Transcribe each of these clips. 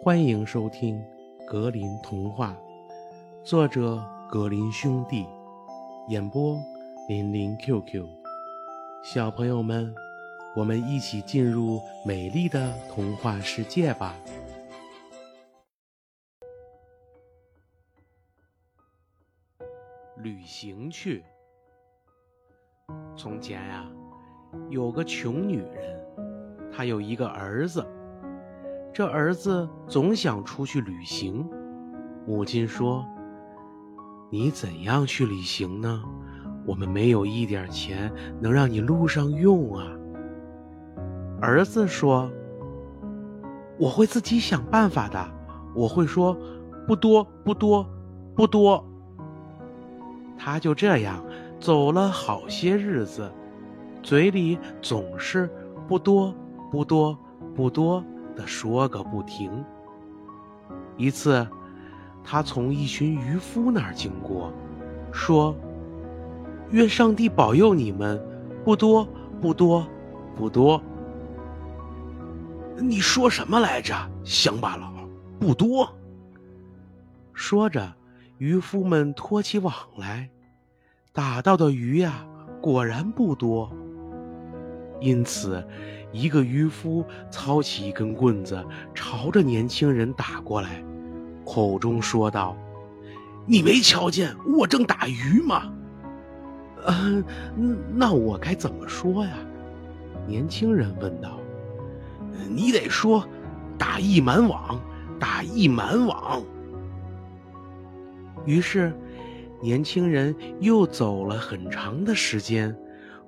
欢迎收听《格林童话》，作者格林兄弟，演播林林 QQ。小朋友们，我们一起进入美丽的童话世界吧！旅行去。从前呀，有个穷女人，她有一个儿子。这儿子总想出去旅行，母亲说：“你怎样去旅行呢？我们没有一点钱能让你路上用啊。”儿子说：“我会自己想办法的。我会说，不多，不多，不多。”他就这样走了好些日子，嘴里总是不多，不多，不多。的说个不停。一次，他从一群渔夫那儿经过，说：“愿上帝保佑你们，不多，不多，不多。”你说什么来着，乡巴佬？不多。说着，渔夫们拖起网来，打到的鱼呀，果然不多。因此。一个渔夫操起一根棍子，朝着年轻人打过来，口中说道：“你没瞧见我正打鱼吗？”“嗯，那我该怎么说呀？”年轻人问道。“你得说，打一满网，打一满网。”于是，年轻人又走了很长的时间，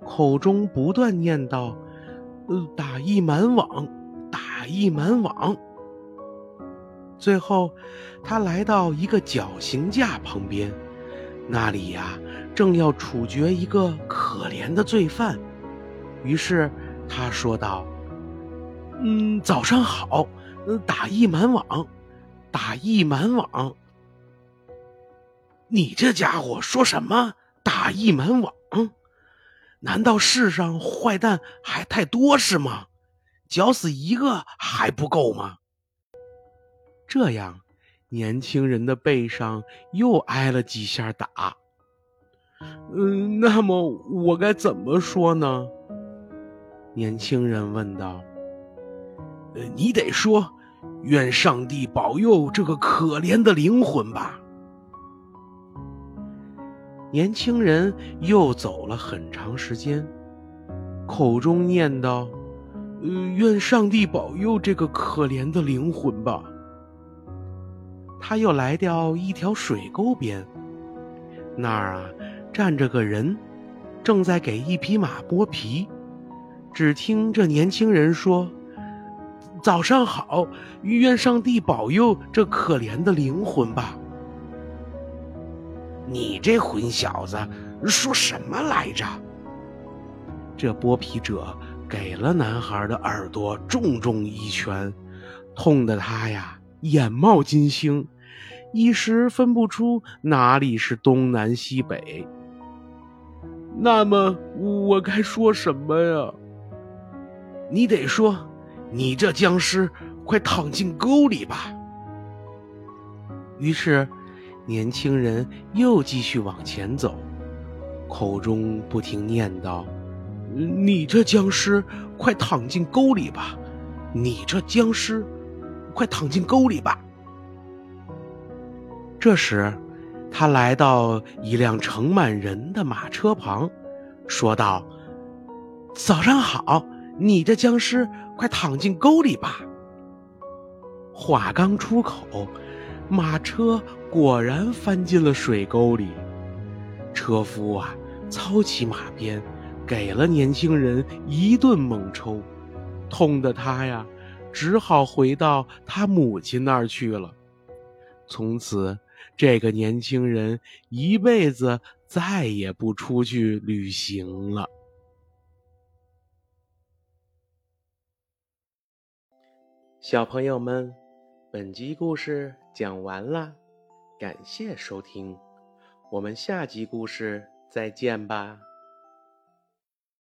口中不断念叨。呃打一满网，打一满网。最后，他来到一个绞刑架旁边，那里呀正要处决一个可怜的罪犯。于是他说道：“嗯，早上好，打一满网，打一满网。你这家伙说什么？打一满网？”难道世上坏蛋还太多是吗？绞死一个还不够吗？这样，年轻人的背上又挨了几下打。嗯，那么我该怎么说呢？年轻人问道。呃，你得说，愿上帝保佑这个可怜的灵魂吧。年轻人又走了很长时间，口中念叨：“呃，愿上帝保佑这个可怜的灵魂吧。”他又来到一条水沟边，那儿啊站着个人，正在给一匹马剥皮。只听这年轻人说：“早上好，愿上帝保佑这可怜的灵魂吧。”你这混小子说什么来着？这剥皮者给了男孩的耳朵重重一拳，痛得他呀眼冒金星，一时分不出哪里是东南西北。那么我该说什么呀？你得说，你这僵尸，快躺进沟里吧。于是。年轻人又继续往前走，口中不停念叨：“你这僵尸，快躺进沟里吧！你这僵尸，快躺进沟里吧！”这时，他来到一辆盛满人的马车旁，说道：“早上好，你这僵尸，快躺进沟里吧！”话刚出口。马车果然翻进了水沟里，车夫啊，操起马鞭，给了年轻人一顿猛抽，痛得他呀，只好回到他母亲那儿去了。从此，这个年轻人一辈子再也不出去旅行了。小朋友们。本集故事讲完了，感谢收听，我们下集故事再见吧。